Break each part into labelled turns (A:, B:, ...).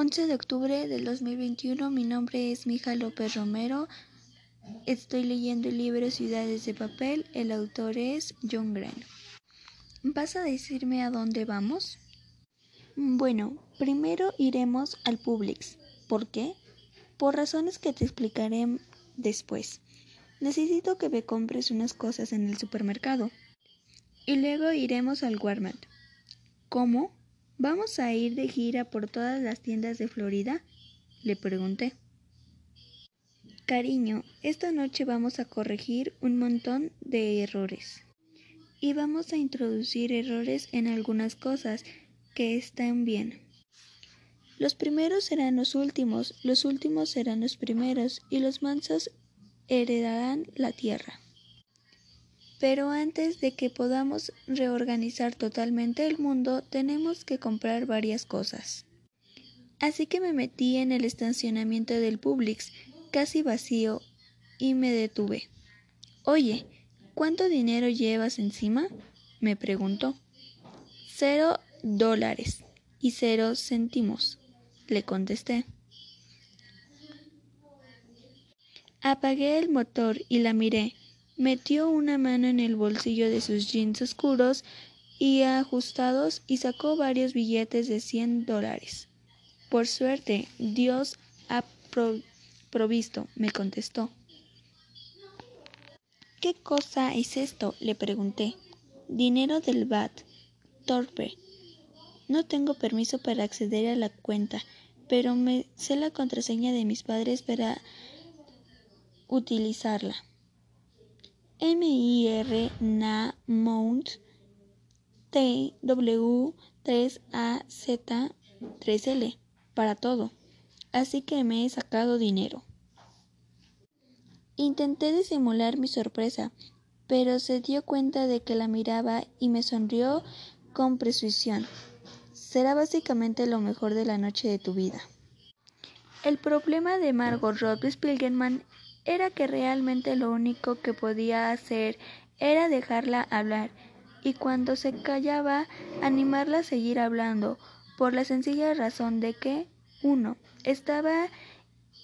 A: 11 de octubre del 2021, mi nombre es Mija López Romero. Estoy leyendo el libro Ciudades de Papel. El autor es John Grant. ¿Vas a decirme a dónde vamos? Bueno, primero iremos al Publix. ¿Por qué? Por razones que te explicaré después. Necesito que me compres unas cosas en el supermercado. Y luego iremos al Walmart. ¿Cómo? ¿Vamos a ir de gira por todas las tiendas de Florida? Le pregunté. Cariño, esta noche vamos a corregir un montón de errores. Y vamos a introducir errores en algunas cosas que están bien. Los primeros serán los últimos, los últimos serán los primeros, y los mansos heredarán la tierra. Pero antes de que podamos reorganizar totalmente el mundo, tenemos que comprar varias cosas. Así que me metí en el estacionamiento del Publix, casi vacío, y me detuve. Oye, ¿cuánto dinero llevas encima? me preguntó. Cero dólares y cero céntimos, le contesté. Apagué el motor y la miré. Metió una mano en el bolsillo de sus jeans oscuros y ajustados y sacó varios billetes de cien dólares. Por suerte, Dios ha provisto, me contestó. ¿Qué cosa es esto? le pregunté. Dinero del BAT. Torpe. No tengo permiso para acceder a la cuenta, pero me sé la contraseña de mis padres para utilizarla. M-I-R na mount T W 3 A Z 3 L para todo. Así que me he sacado dinero. Intenté disimular mi sorpresa, pero se dio cuenta de que la miraba y me sonrió con precisión. Será básicamente lo mejor de la noche de tu vida. El problema de Margot Robbie Spiegelman era que realmente lo único que podía hacer era dejarla hablar y cuando se callaba animarla a seguir hablando por la sencilla razón de que uno estaba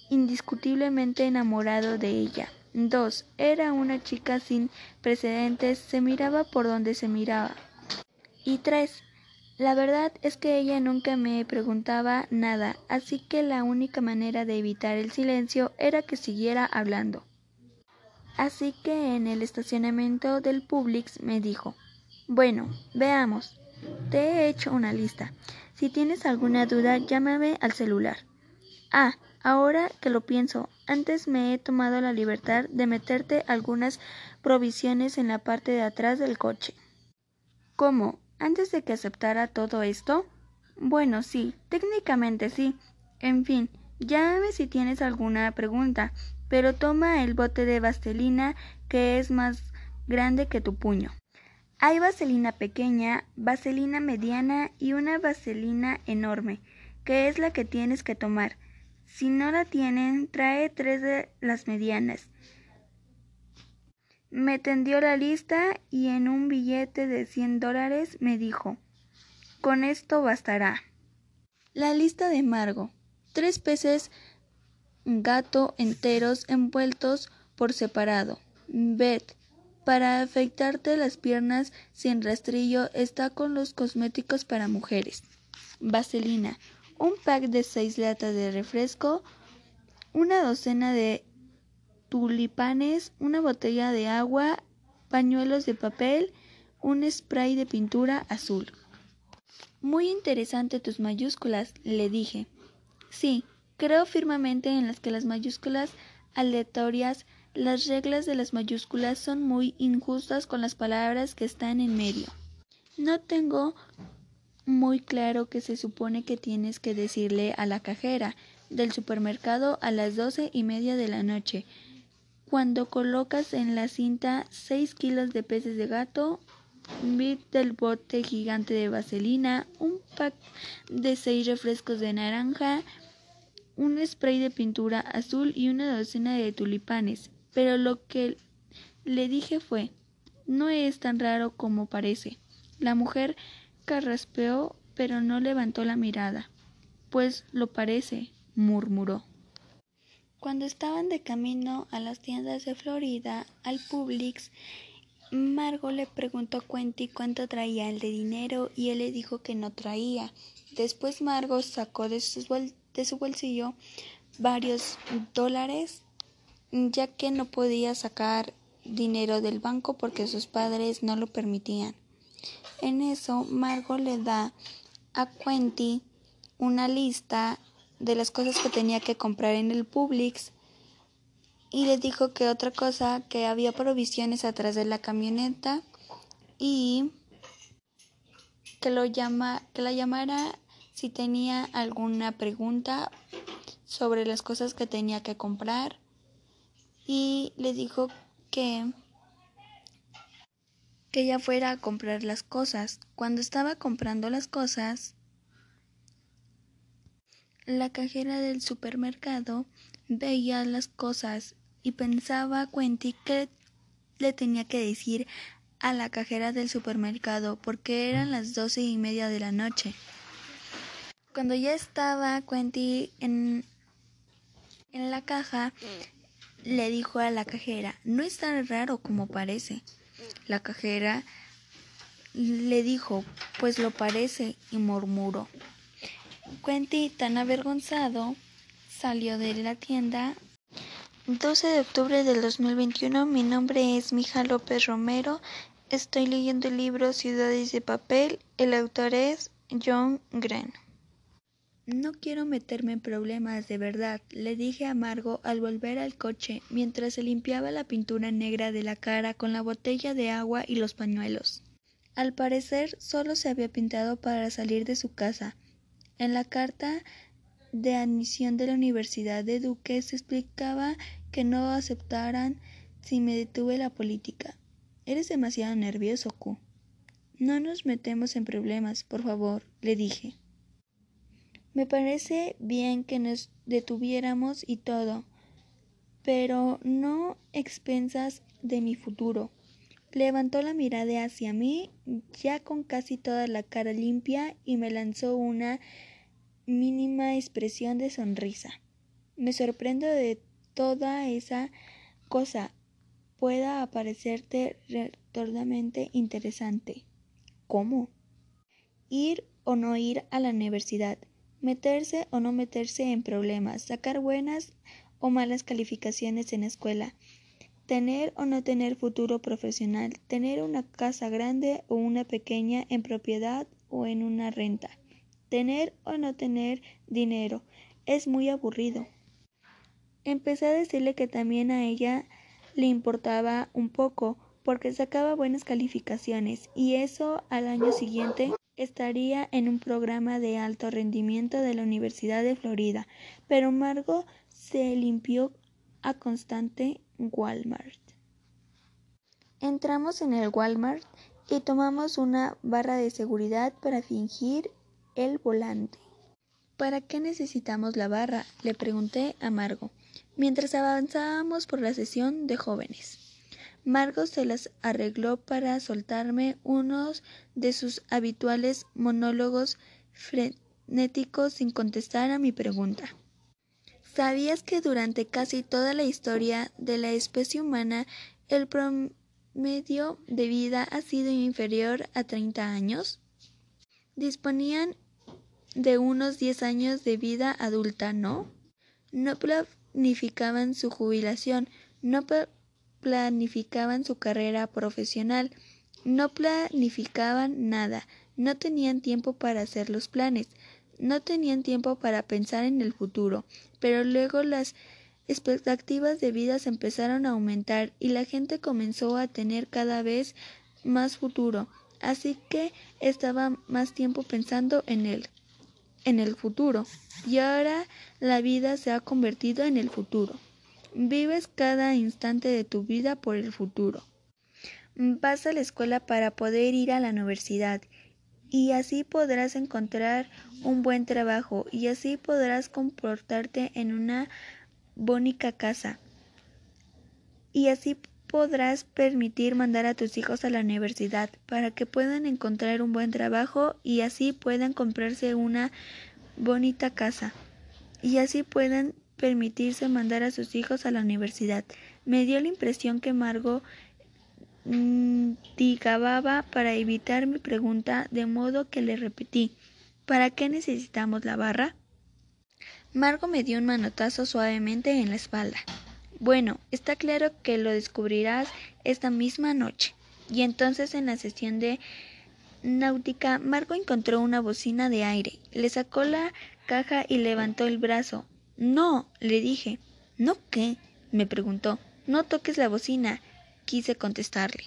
A: indiscutiblemente enamorado de ella. Dos, era una chica sin precedentes, se miraba por donde se miraba. Y tres, la verdad es que ella nunca me preguntaba nada, así que la única manera de evitar el silencio era que siguiera hablando. Así que en el estacionamiento del Publix me dijo, bueno, veamos, te he hecho una lista. Si tienes alguna duda, llámame al celular. Ah, ahora que lo pienso, antes me he tomado la libertad de meterte algunas provisiones en la parte de atrás del coche. ¿Cómo? Antes de que aceptara todo esto? Bueno, sí, técnicamente sí. En fin, llámame si tienes alguna pregunta, pero toma el bote de vaselina que es más grande que tu puño. Hay vaselina pequeña, vaselina mediana y una vaselina enorme, que es la que tienes que tomar. Si no la tienen, trae tres de las medianas. Me tendió la lista y en un billete de cien dólares me dijo Con esto bastará. La lista de Margo. Tres peces gato enteros envueltos por separado. Bet. Para afeitarte las piernas sin rastrillo está con los cosméticos para mujeres. Vaselina. Un pack de seis latas de refresco. Una docena de tulipanes, una botella de agua, pañuelos de papel, un spray de pintura azul. Muy interesante tus mayúsculas, le dije. Sí, creo firmemente en las que las mayúsculas aleatorias, las reglas de las mayúsculas son muy injustas con las palabras que están en medio. No tengo muy claro que se supone que tienes que decirle a la cajera del supermercado a las doce y media de la noche cuando colocas en la cinta 6 kilos de peces de gato, un bit del bote gigante de vaselina, un pack de 6 refrescos de naranja, un spray de pintura azul y una docena de tulipanes. Pero lo que le dije fue, no es tan raro como parece. La mujer carraspeó, pero no levantó la mirada. Pues lo parece, murmuró. Cuando estaban de camino a las tiendas de Florida, al Publix, Margo le preguntó a Quentin cuánto traía el de dinero y él le dijo que no traía. Después Margo sacó de, su bolsillo varios dólares ya que no podía sacar dinero del banco porque sus padres no lo permitían. En eso, Margo le da a Quentin una lista de las cosas que tenía que comprar en el Publix y le dijo que otra cosa que había provisiones atrás de la camioneta y que lo llama que la llamara si tenía alguna pregunta sobre las cosas que tenía que comprar y le dijo que que ella fuera a comprar las cosas. Cuando estaba comprando las cosas, la cajera del supermercado veía las cosas y pensaba a Quentin que le tenía que decir a la cajera del supermercado porque eran las doce y media de la noche. Cuando ya estaba Quentin en, en la caja, le dijo a la cajera, no es tan raro como parece. La cajera le dijo, pues lo parece, y murmuró. Quentin, tan avergonzado, salió de la tienda. 12 de octubre del 2021, mi nombre es Mija López Romero. Estoy leyendo el libro Ciudades de Papel. El autor es John Gren. No quiero meterme en problemas de verdad, le dije a Margo al volver al coche mientras se limpiaba la pintura negra de la cara con la botella de agua y los pañuelos. Al parecer solo se había pintado para salir de su casa. En la carta de admisión de la Universidad de Duque se explicaba que no aceptaran si me detuve la política. Eres demasiado nervioso, Q. No nos metemos en problemas, por favor, le dije. Me parece bien que nos detuviéramos y todo, pero no expensas de mi futuro. Levantó la mirada hacia mí, ya con casi toda la cara limpia, y me lanzó una mínima expresión de sonrisa. Me sorprendo de toda esa cosa pueda aparecerte retordamente interesante. ¿Cómo? Ir o no ir a la universidad, meterse o no meterse en problemas, sacar buenas o malas calificaciones en escuela, tener o no tener futuro profesional, tener una casa grande o una pequeña en propiedad o en una renta, tener o no tener dinero, es muy aburrido. Empecé a decirle que también a ella le importaba un poco porque sacaba buenas calificaciones y eso al año siguiente estaría en un programa de alto rendimiento de la Universidad de Florida, pero Margo se limpió a constante Walmart. Entramos en el Walmart y tomamos una barra de seguridad para fingir el volante. ¿Para qué necesitamos la barra? le pregunté a Margo, mientras avanzábamos por la sesión de jóvenes. Margo se las arregló para soltarme unos de sus habituales monólogos frenéticos sin contestar a mi pregunta. ¿Sabías que durante casi toda la historia de la especie humana el promedio de vida ha sido inferior a 30 años? Disponían de unos 10 años de vida adulta, ¿no? No planificaban su jubilación, no planificaban su carrera profesional, no planificaban nada, no tenían tiempo para hacer los planes, no tenían tiempo para pensar en el futuro, pero luego las expectativas de vida empezaron a aumentar y la gente comenzó a tener cada vez más futuro, así que estaba más tiempo pensando en él, en el futuro, y ahora la vida se ha convertido en el futuro. Vives cada instante de tu vida por el futuro. Vas a la escuela para poder ir a la universidad y así podrás encontrar un buen trabajo y así podrás comportarte en una bonita casa y así podrás permitir mandar a tus hijos a la universidad para que puedan encontrar un buen trabajo y así puedan comprarse una bonita casa y así puedan permitirse mandar a sus hijos a la universidad. Me dio la impresión que Margot digababa para evitar mi pregunta, de modo que le repetí ¿Para qué necesitamos la barra? Margo me dio un manotazo suavemente en la espalda. Bueno, está claro que lo descubrirás esta misma noche. Y entonces en la sesión de náutica, Margo encontró una bocina de aire, le sacó la caja y levantó el brazo. No, le dije. ¿No qué? me preguntó. No toques la bocina, quise contestarle.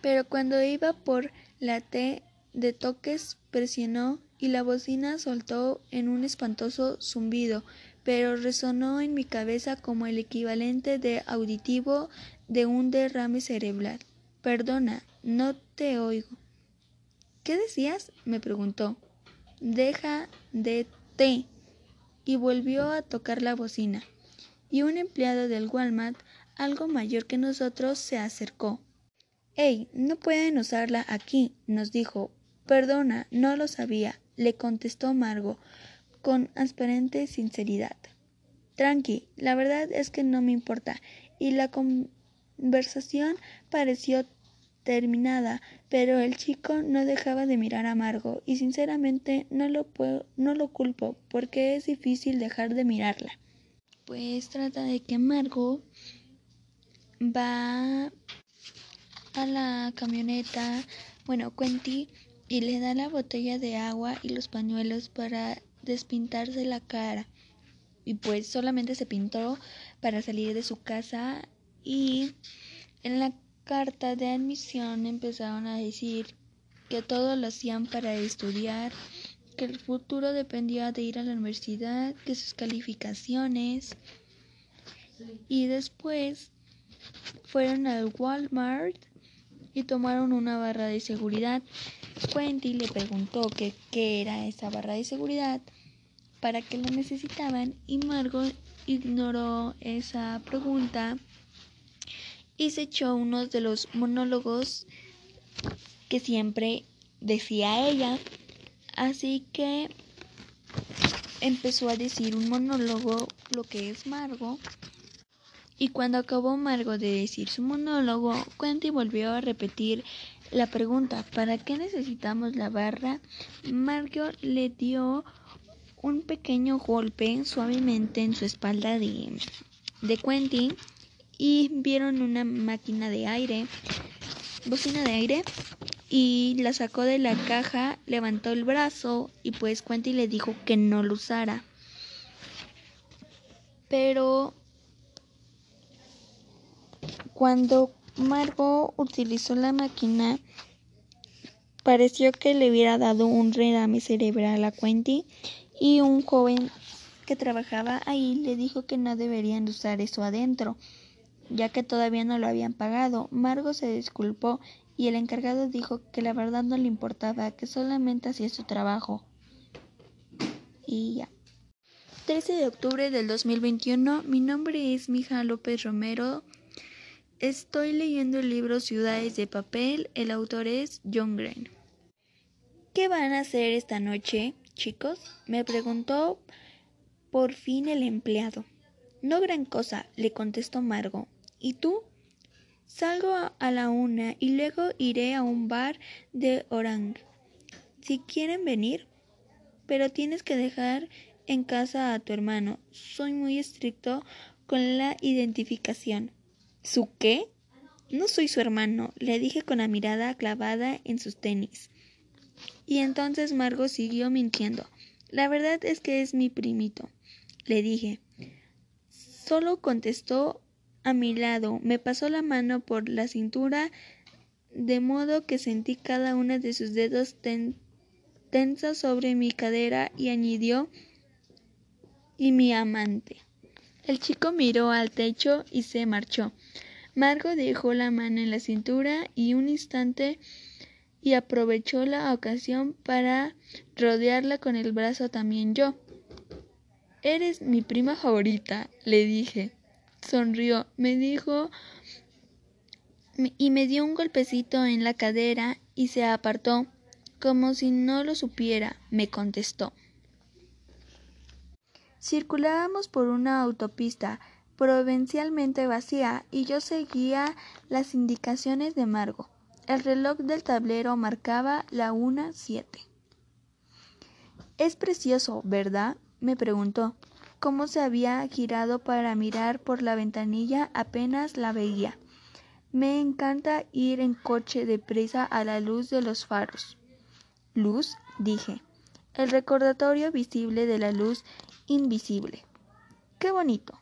A: Pero cuando iba por la T de toques, presionó y la bocina soltó en un espantoso zumbido, pero resonó en mi cabeza como el equivalente de auditivo de un derrame cerebral. Perdona, no te oigo. ¿Qué decías? me preguntó. Deja de té. Y volvió a tocar la bocina. Y un empleado del Walmart, algo mayor que nosotros, se acercó. Ey, no pueden usarla aquí, nos dijo. Perdona, no lo sabía le contestó Margo con transparente sinceridad. Tranqui, la verdad es que no me importa. Y la conversación pareció terminada, pero el chico no dejaba de mirar a Margo y sinceramente no lo, no lo culpo porque es difícil dejar de mirarla. Pues trata de que Margo va a la camioneta, bueno, Quentin y le da la botella de agua y los pañuelos para despintarse la cara. Y pues solamente se pintó para salir de su casa y en la carta de admisión empezaron a decir que todo lo hacían para estudiar, que el futuro dependía de ir a la universidad, que sus calificaciones. Y después fueron al Walmart y tomaron una barra de seguridad Quentin le preguntó que qué era esa barra de seguridad, para qué la necesitaban y Margot ignoró esa pregunta y se echó uno de los monólogos que siempre decía ella. Así que empezó a decir un monólogo, lo que es Margot. Y cuando acabó Margot de decir su monólogo, Quentin volvió a repetir la pregunta, ¿para qué necesitamos la barra? Margot le dio un pequeño golpe suavemente en su espalda de, de y vieron una máquina de aire, bocina de aire, y la sacó de la caja, levantó el brazo y pues Quentin le dijo que no lo usara. Pero cuando Margot utilizó la máquina. Pareció que le hubiera dado un redame cerebral a Quentin y un joven que trabajaba ahí le dijo que no deberían usar eso adentro, ya que todavía no lo habían pagado. Margot se disculpó y el encargado dijo que la verdad no le importaba, que solamente hacía su trabajo. Y ya. 13 de octubre del 2021, mi nombre es Mija López Romero. Estoy leyendo el libro Ciudades de Papel, el autor es John Green. ¿Qué van a hacer esta noche, chicos? me preguntó por fin el empleado. No gran cosa, le contestó Margo. ¿Y tú? Salgo a la una y luego iré a un bar de Orang. Si quieren venir, pero tienes que dejar en casa a tu hermano. Soy muy estricto con la identificación. ¿Su qué? No soy su hermano, le dije con la mirada clavada en sus tenis. Y entonces Margo siguió mintiendo. La verdad es que es mi primito, le dije. Solo contestó a mi lado, me pasó la mano por la cintura de modo que sentí cada uno de sus dedos tensos sobre mi cadera y añadió y mi amante. El chico miró al techo y se marchó. Margo dejó la mano en la cintura y un instante y aprovechó la ocasión para rodearla con el brazo también yo. Eres mi prima favorita, le dije. Sonrió, me dijo y me dio un golpecito en la cadera y se apartó, como si no lo supiera, me contestó. Circulábamos por una autopista provincialmente vacía y yo seguía las indicaciones de Margo. El reloj del tablero marcaba la una siete. Es precioso, ¿verdad? me preguntó. Cómo se había girado para mirar por la ventanilla apenas la veía. Me encanta ir en coche de prisa a la luz de los faros. Luz, dije. El recordatorio visible de la luz invisible. Qué bonito.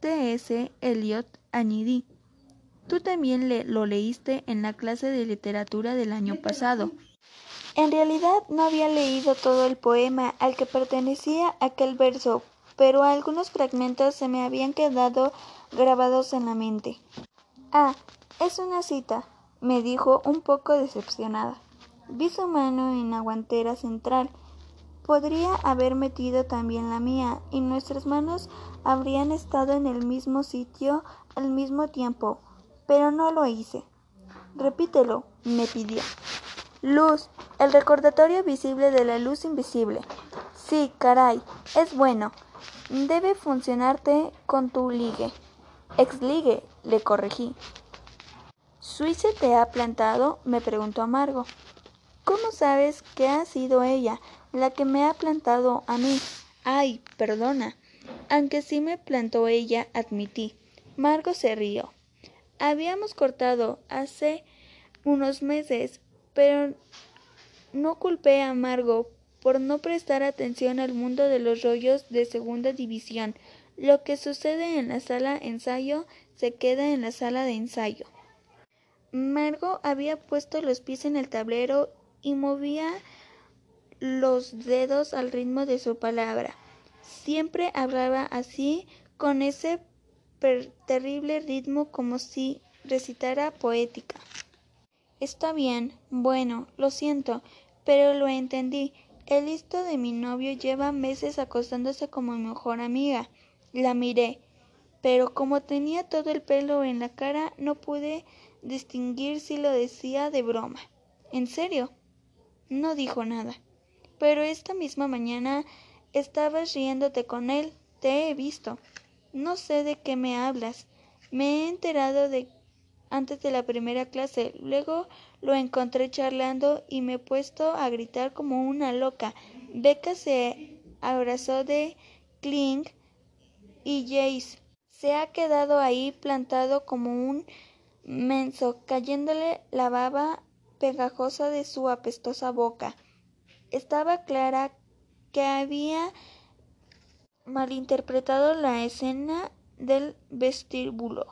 A: T.S. Eliot añadí. Tú también le lo leíste en la clase de literatura del año pasado. En realidad no había leído todo el poema al que pertenecía aquel verso, pero algunos fragmentos se me habían quedado grabados en la mente. Ah, es una cita, me dijo un poco decepcionada. Vi su mano en la guantera central. Podría haber metido también la mía, y nuestras manos habrían estado en el mismo sitio al mismo tiempo, pero no lo hice. Repítelo, me pidió. Luz, el recordatorio visible de la luz invisible. Sí, caray, es bueno. Debe funcionarte con tu ligue. Exligue, le corregí. ¿Suice te ha plantado? me preguntó Amargo. ¿Cómo sabes que ha sido ella la que me ha plantado a mí? Ay, perdona. Aunque sí me plantó ella, admití. Margo se rió. Habíamos cortado hace unos meses, pero no culpé a Margo por no prestar atención al mundo de los rollos de segunda división. Lo que sucede en la sala ensayo se queda en la sala de ensayo. Margo había puesto los pies en el tablero y movía los dedos al ritmo de su palabra. Siempre hablaba así, con ese terrible ritmo como si recitara poética. Está bien, bueno, lo siento, pero lo entendí. El listo de mi novio lleva meses acostándose como mi mejor amiga. La miré, pero como tenía todo el pelo en la cara, no pude distinguir si lo decía de broma. ¿En serio? No dijo nada. Pero esta misma mañana estabas riéndote con él. Te he visto. No sé de qué me hablas. Me he enterado de antes de la primera clase. Luego lo encontré charlando y me he puesto a gritar como una loca. Becca se abrazó de Kling y Jace se ha quedado ahí plantado como un menso, cayéndole la baba pegajosa de su apestosa boca. Estaba clara que había malinterpretado la escena del vestíbulo.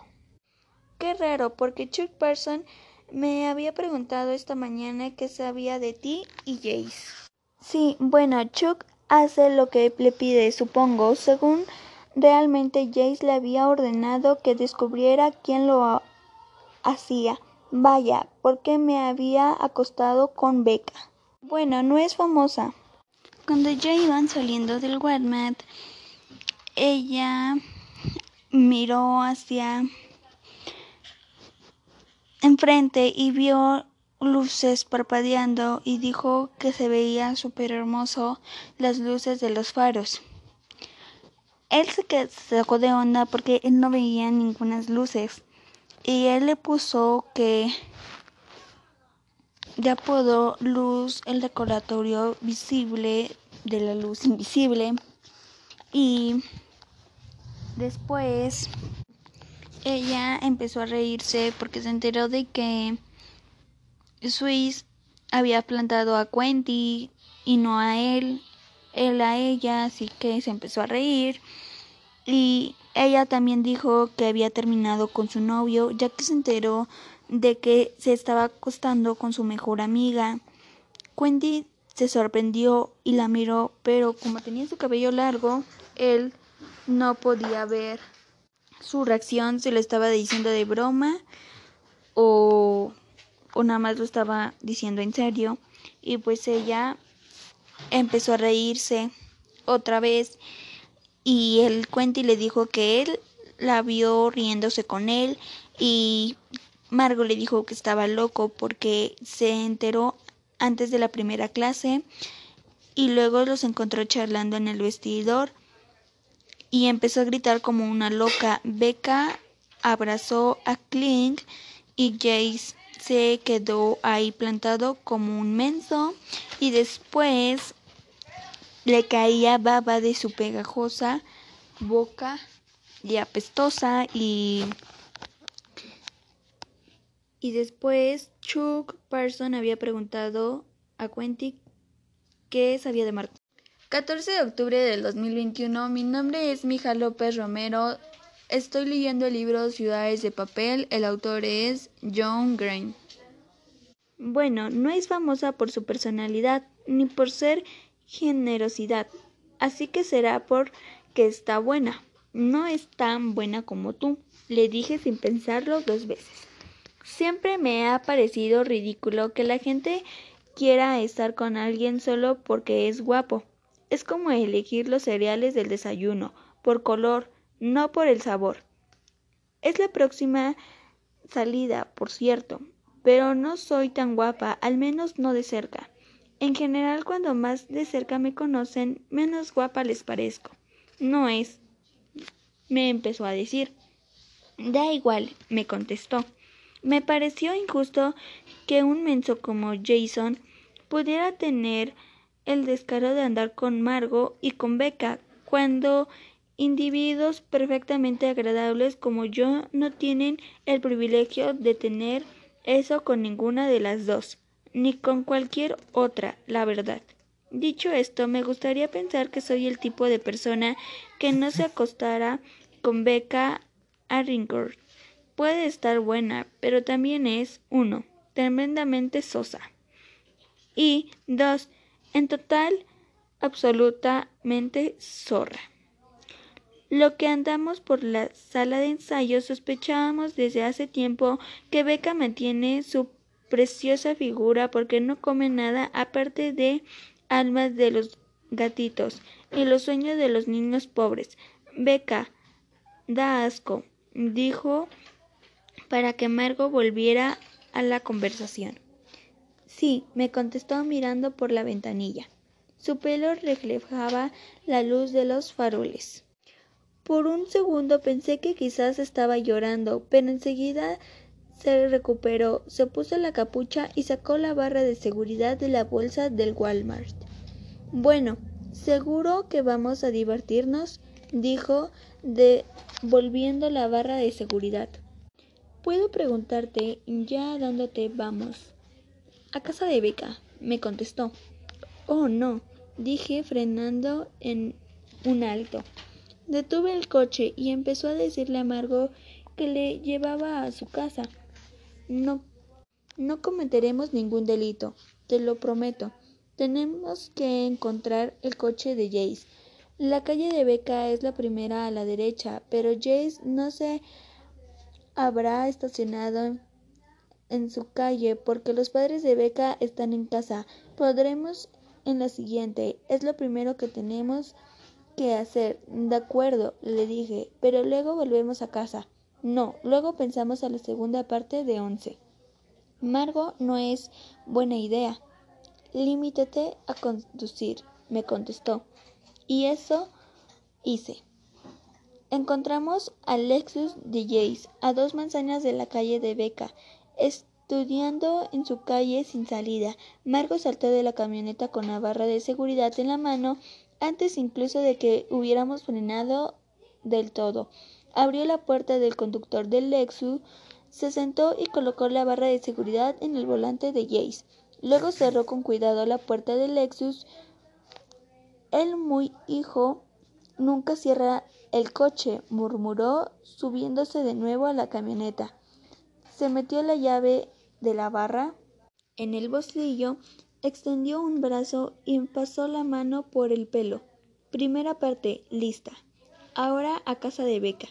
A: Qué raro, porque Chuck Person me había preguntado esta mañana qué sabía de ti y Jace. Sí, bueno, Chuck hace lo que le pide, supongo, según realmente Jace le había ordenado que descubriera quién lo hacía. Vaya, porque me había acostado con Becca. Bueno, no es famosa. Cuando ya iban saliendo del Walmart, ella miró hacia enfrente y vio luces parpadeando y dijo que se veía súper hermoso las luces de los faros. Él se sacó de onda porque él no veía ninguna luces y él le puso que de apodo luz el decoratorio visible de la luz invisible. Y después ella empezó a reírse porque se enteró de que Swiss había plantado a Quenty y no a él, él a ella, así que se empezó a reír. Y ella también dijo que había terminado con su novio, ya que se enteró de que se estaba acostando con su mejor amiga. Quentin se sorprendió y la miró, pero como tenía su cabello largo, él no podía ver su reacción, si lo estaba diciendo de broma o, o nada más lo estaba diciendo en serio. Y pues ella empezó a reírse otra vez y el Quentin le dijo que él la vio riéndose con él y Margo le dijo que estaba loco porque se enteró antes de la primera clase y luego los encontró charlando en el vestidor y empezó a gritar como una loca. Becca abrazó a Clint y Jace se quedó ahí plantado como un menso y después le caía baba de su pegajosa boca y apestosa y y después Chuck Parson había preguntado a Quentin qué sabía de Marco. 14 de octubre del 2021. Mi nombre es Mija López Romero. Estoy leyendo el libro Ciudades de Papel. El autor es John Green. Bueno, no es famosa por su personalidad ni por ser generosidad, así que será porque está buena. No es tan buena como tú, le dije sin pensarlo dos veces. Siempre me ha parecido ridículo que la gente quiera estar con alguien solo porque es guapo. Es como elegir los cereales del desayuno, por color, no por el sabor. Es la próxima salida, por cierto, pero no soy tan guapa, al menos no de cerca. En general, cuando más de cerca me conocen, menos guapa les parezco. No es, me empezó a decir. Da igual, me contestó. Me pareció injusto que un menso como Jason pudiera tener el descaro de andar con Margo y con Becca, cuando individuos perfectamente agradables como yo no tienen el privilegio de tener eso con ninguna de las dos, ni con cualquier otra, la verdad. Dicho esto, me gustaría pensar que soy el tipo de persona que no se acostara con Becca Arringford. Puede estar buena, pero también es, uno, tremendamente sosa. Y dos, en total, absolutamente zorra. Lo que andamos por la sala de ensayo sospechábamos desde hace tiempo que Beca mantiene su preciosa figura porque no come nada aparte de almas de los gatitos y los sueños de los niños pobres. Beca, da asco, dijo para que Margo volviera a la conversación. Sí, me contestó mirando por la ventanilla. Su pelo reflejaba la luz de los faroles. Por un segundo pensé que quizás estaba llorando, pero enseguida se recuperó, se puso la capucha y sacó la barra de seguridad de la bolsa del Walmart. Bueno, seguro que vamos a divertirnos, dijo, devolviendo la barra de seguridad. Puedo preguntarte ya a dónde te vamos. A casa de Beca, me contestó. Oh, no, dije frenando en un alto. Detuve el coche y empezó a decirle a Margot que le llevaba a su casa. No, no cometeremos ningún delito, te lo prometo. Tenemos que encontrar el coche de Jace. La calle de Beca es la primera a la derecha, pero Jace no se habrá estacionado en su calle porque los padres de Beca están en casa. Podremos en la siguiente. Es lo primero que tenemos que hacer. De acuerdo, le dije, pero luego volvemos a casa. No, luego pensamos a la segunda parte de once. Margo no es buena idea. Límítate a conducir, me contestó. Y eso hice. Encontramos a Lexus de Jace a dos manzanas de la calle de Beca. Estudiando en su calle sin salida, Margo saltó de la camioneta con la barra de seguridad en la mano antes incluso de que hubiéramos frenado del todo. Abrió la puerta del conductor del Lexus, se sentó y colocó la barra de seguridad en el volante de Jace. Luego cerró con cuidado la puerta del Lexus. El muy hijo nunca cierra el coche, murmuró, subiéndose de nuevo a la camioneta. Se metió la llave de la barra en el bolsillo, extendió un brazo y pasó la mano por el pelo. Primera parte, lista. Ahora a casa de Beca.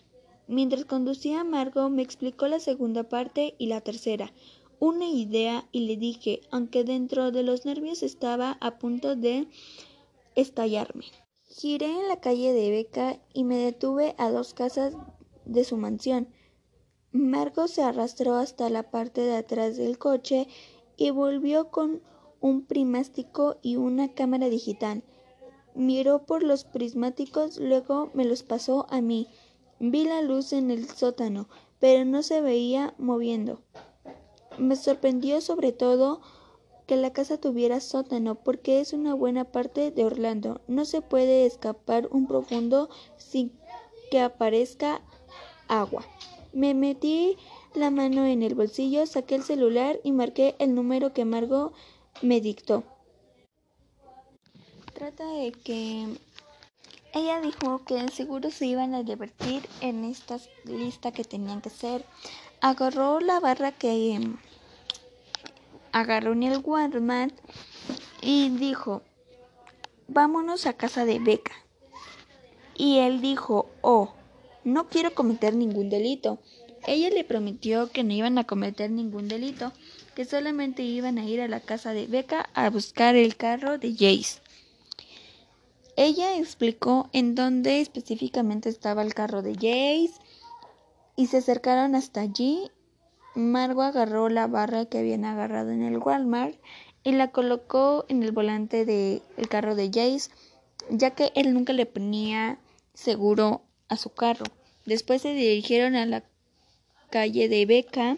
A: Mientras conducía a Margo me explicó la segunda parte y la tercera. Una idea y le dije, aunque dentro de los nervios estaba a punto de estallarme. Giré en la calle de Beca y me detuve a dos casas de su mansión. Margo se arrastró hasta la parte de atrás del coche y volvió con un primástico y una cámara digital. miró por los prismáticos, luego me los pasó a mí. Vi la luz en el sótano, pero no se veía moviendo. Me sorprendió sobre todo que la casa tuviera sótano, porque es una buena parte de Orlando. No se puede escapar un profundo sin que aparezca agua. Me metí la mano en el bolsillo, saqué el celular y marqué el número que Margo me dictó. Trata de que ella dijo que seguro se iban a divertir en esta lista que tenían que hacer. Agarró la barra que agarró en el Walmart y dijo, vámonos a casa de Beca. Y él dijo, oh, no quiero cometer ningún delito. Ella le prometió que no iban a cometer ningún delito, que solamente iban a ir a la casa de Becca a buscar el carro de Jace. Ella explicó en dónde específicamente estaba el carro de Jace y se acercaron hasta allí. Margo agarró la barra que habían agarrado en el Walmart y la colocó en el volante del carro de Jace, ya que él nunca le ponía seguro a su carro. Después se dirigieron a la calle de Beca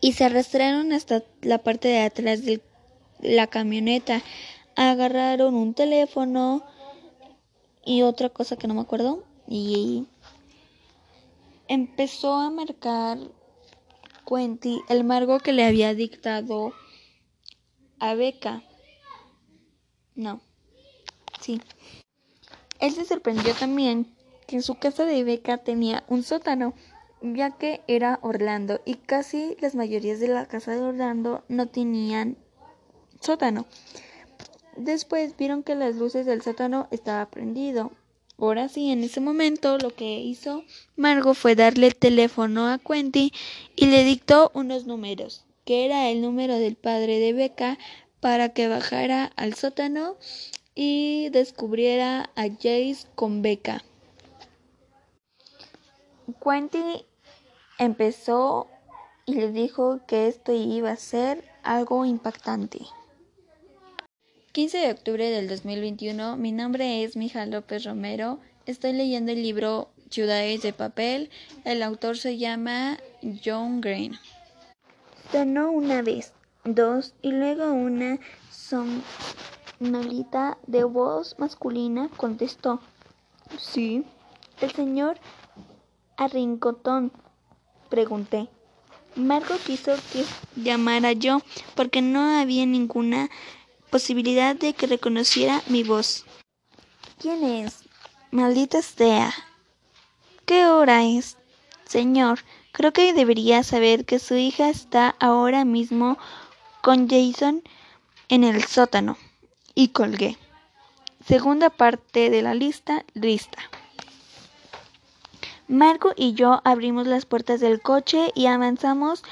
A: y se arrastraron hasta la parte de atrás de la camioneta. Agarraron un teléfono y otra cosa que no me acuerdo y empezó a marcar El margo que le había dictado a Beca. No. Sí. Él se sorprendió también que su casa de Beca tenía un sótano ya que era Orlando y casi las mayorías de la casa de Orlando no tenían sótano. Después vieron que las luces del sótano estaban prendido. Ahora sí, en ese momento lo que hizo Margo fue darle el teléfono a Quentin y le dictó unos números, que era el número del padre de Beca para que bajara al sótano y descubriera a Jace con Beca. Quentin empezó y le dijo que esto iba a ser algo impactante. 15 de octubre del 2021, mi nombre es Mija López Romero, estoy leyendo el libro Ciudades de Papel, el autor se llama John Green. Sonó una vez, dos y luego una sonolita de voz masculina contestó. Sí, el señor Arrincotón pregunté. Marco quiso que llamara yo porque no había ninguna posibilidad de que reconociera mi voz. ¿Quién es? Maldita sea. ¿Qué hora es? Señor, creo que debería saber que su hija está ahora mismo con Jason en el sótano. Y colgué. Segunda parte de la lista, lista. Marco y yo abrimos las puertas del coche y avanzamos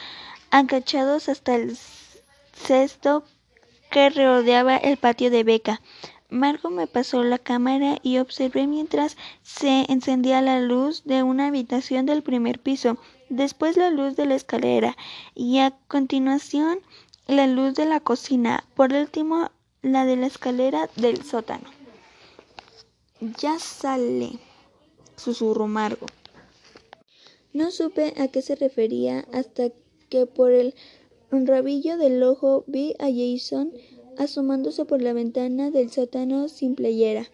A: agachados hasta el cesto que rodeaba el patio de Beca. Marco me pasó la cámara y observé mientras se encendía la luz de una habitación del primer piso, después la luz de la escalera y a continuación la luz de la cocina, por último la de la escalera del sótano. Ya sale, susurró Margo. No supe a qué se refería hasta que por el rabillo del ojo vi a Jason asomándose por la ventana del sótano sin playera.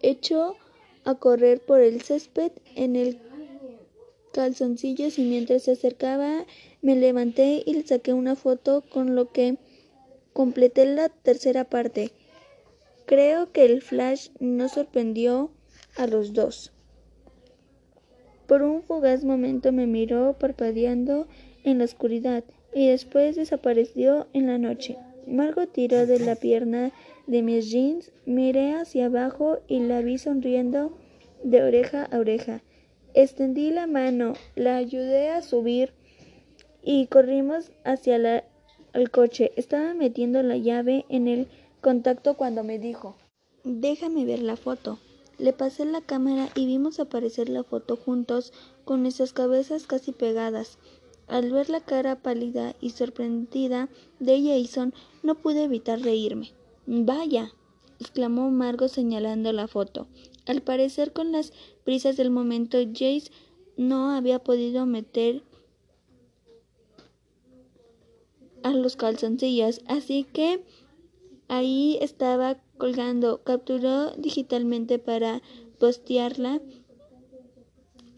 A: Echó a correr por el césped en el calzoncillos y mientras se acercaba me levanté y le saqué una foto con lo que completé la tercera parte. Creo que el flash no sorprendió a los dos. Por un fugaz momento me miró parpadeando en la oscuridad y después desapareció en la noche. Margot tiró de la pierna de mis jeans, miré hacia abajo y la vi sonriendo de oreja a oreja. Extendí la mano, la ayudé a subir y corrimos hacia el coche. Estaba metiendo la llave en el contacto cuando me dijo, déjame ver la foto. Le pasé la cámara y vimos aparecer la foto juntos con nuestras cabezas casi pegadas. Al ver la cara pálida y sorprendida de Jason, no pude evitar reírme. Vaya, exclamó Margot señalando la foto. Al parecer, con las prisas del momento, Jace no había podido meter a los calzoncillos, así que ahí estaba colgando. Capturó digitalmente para postearla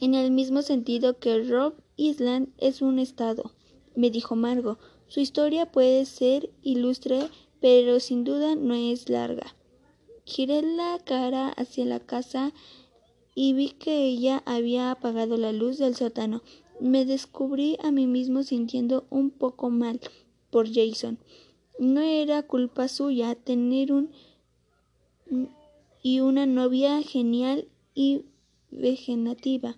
A: en el mismo sentido que Rob Island es un estado, me dijo Margo. Su historia puede ser ilustre, pero sin duda no es larga. Giré la cara hacia la casa y vi que ella había apagado la luz del sótano. Me descubrí a mí mismo sintiendo un poco mal por Jason. No era culpa suya tener un y una novia genial y vegetativa.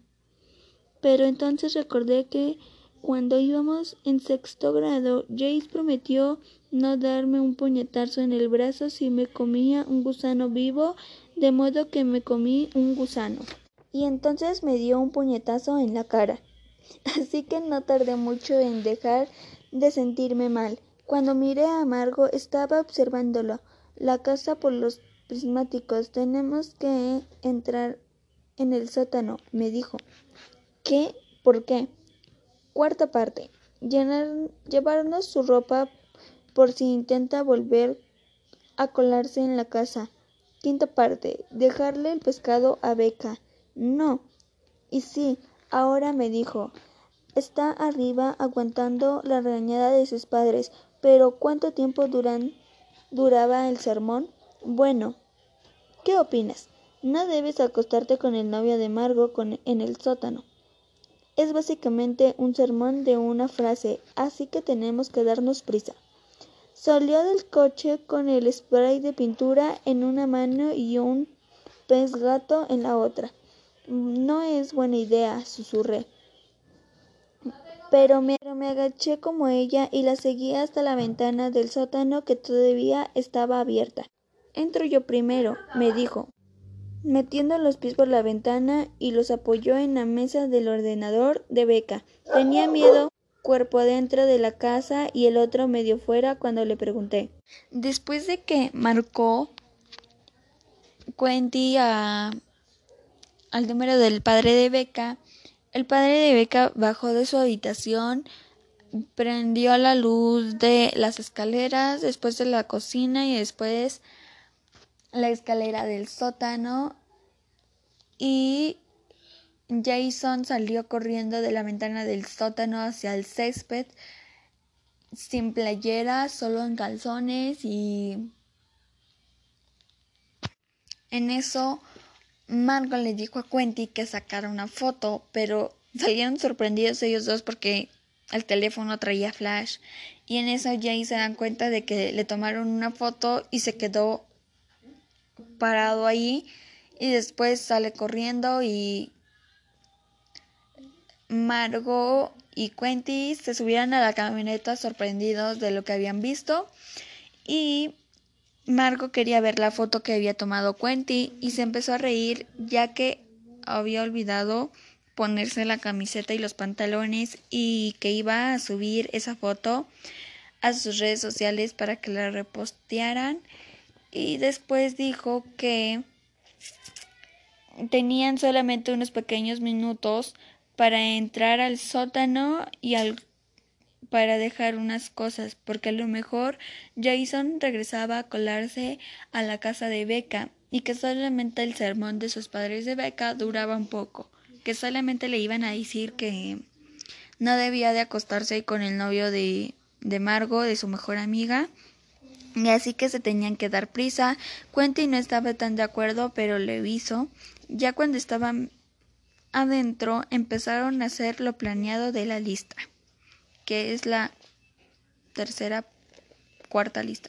A: Pero entonces recordé que cuando íbamos en sexto grado, Jace prometió no darme un puñetazo en el brazo si me comía un gusano vivo, de modo que me comí un gusano. Y entonces me dio un puñetazo en la cara. Así que no tardé mucho en dejar de sentirme mal. Cuando miré a Margo estaba observándolo, la casa por los prismáticos. Tenemos que entrar en el sótano, me dijo. ¿Qué? ¿Por qué? Cuarta parte. Llevarnos su ropa por si intenta volver a colarse en la casa. Quinta parte. Dejarle el pescado a Beca. No. Y sí, ahora me dijo. Está arriba aguantando la regañada de sus padres. Pero ¿cuánto tiempo duran, duraba el sermón? Bueno. ¿Qué opinas? No debes acostarte con el novio de Margo en el sótano. Es básicamente un sermón de una frase, así que tenemos que darnos prisa. Salió del coche con el spray de pintura en una mano y un pez gato en la otra. No es buena idea, susurré. Pero me, pero me, agaché como ella y la seguí hasta la ventana del sótano que todavía estaba abierta. Entro yo primero, me dijo metiendo los pies por la ventana y los apoyó en la mesa del ordenador de Beca. Tenía miedo cuerpo adentro de la casa y el otro medio fuera cuando le pregunté. Después de que marcó Cuenti a, al número del padre de Beca, el padre de Beca bajó de su habitación, prendió la luz de las escaleras, después de la cocina y después la escalera del sótano y Jason salió corriendo de la ventana del sótano hacia el césped sin playera, solo en calzones y en eso Margot le dijo a Quentin que sacara una foto, pero salieron sorprendidos ellos dos porque el teléfono traía flash. Y en eso Jay se dan cuenta de que le tomaron una foto y se quedó parado ahí y después sale corriendo y Margot y Quentin se subieron a la camioneta sorprendidos de lo que habían visto y Margot quería ver la foto que había tomado Quentin y se empezó a reír ya que había olvidado ponerse la camiseta y los pantalones y que iba a subir esa foto a sus redes sociales para que la repostearan y después dijo que tenían solamente unos pequeños minutos para entrar al sótano y al para dejar unas cosas, porque a lo mejor Jason regresaba a colarse a la casa de Becca y que solamente el sermón de sus padres de Becca duraba un poco, que solamente le iban a decir que no debía de acostarse con el novio de, de Margo, de su mejor amiga, y así que se tenían que dar prisa. Quentin no estaba tan de acuerdo, pero le hizo. Ya cuando estaban adentro, empezaron a hacer lo planeado de la lista, que es la tercera, cuarta lista.